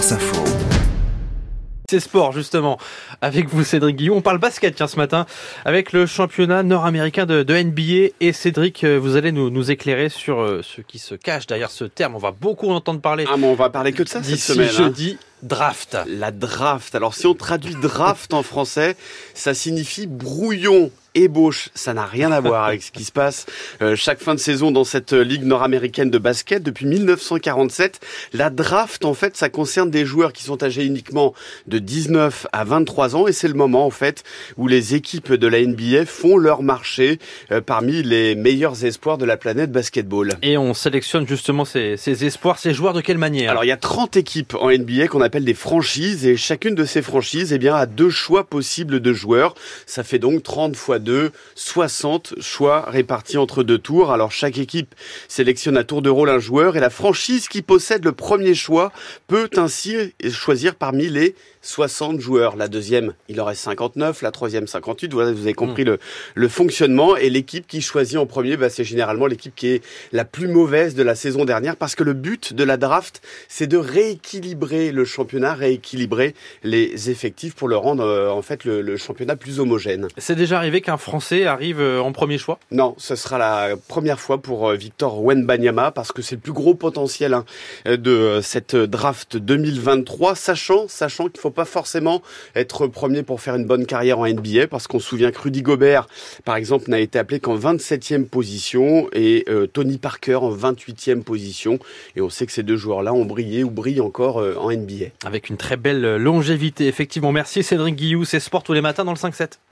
Info. C'est sport justement avec vous Cédric Guillaume. On parle basket tiens ce matin avec le championnat nord-américain de, NBA et Cédric euh, vous allez nous, nous éclairer sur euh, ce qui se cache derrière ce terme. On va beaucoup entendre parler. Ah mais on va parler que de ça cette d'ici semaine. hein. jeudi. Draft. La draft. Alors si on traduit draft en français, ça signifie brouillon. Ébauche, ça n'a rien à voir avec ce qui se passe euh, chaque fin de saison dans cette euh, ligue nord-américaine de basket depuis 1947. La draft, en fait, ça concerne des joueurs qui sont âgés uniquement de 19 à 23 ans et c'est le moment, en fait, où les équipes de la NBA font leur marché euh, parmi les meilleurs espoirs de la planète basketball. Et on sélectionne justement ces, ces espoirs, ces joueurs de quelle manière? Alors il y a 30 équipes en NBA qu'on appelle des franchises et chacune de ces franchises eh bien, a deux choix possibles de joueurs. Ça fait donc 30 fois 2, 60 choix répartis entre deux tours. Alors chaque équipe sélectionne à tour de rôle un joueur et la franchise qui possède le premier choix peut ainsi choisir parmi les 60 joueurs. La deuxième, il en reste 59, la troisième 58. Voilà, vous avez compris le, le fonctionnement. Et l'équipe qui choisit en premier, bah, c'est généralement l'équipe qui est la plus mauvaise de la saison dernière parce que le but de la draft, c'est de rééquilibrer le championnat, rééquilibrer les effectifs pour le rendre euh, en fait le, le championnat plus homogène. C'est déjà arrivé qu'un Français arrive euh, en premier choix? Non, ce sera la première fois pour euh, Victor Wenbanyama parce que c'est le plus gros potentiel hein, de euh, cette draft 2023, sachant, sachant qu'il faut pas forcément être premier pour faire une bonne carrière en NBA parce qu'on se souvient que Rudy Gobert, par exemple, n'a été appelé qu'en 27e position et Tony Parker en 28e position. Et on sait que ces deux joueurs-là ont brillé ou brillent encore en NBA. avec une très belle longévité. Effectivement, merci Cédric Guillou, c'est sport tous les matins dans le 5-7.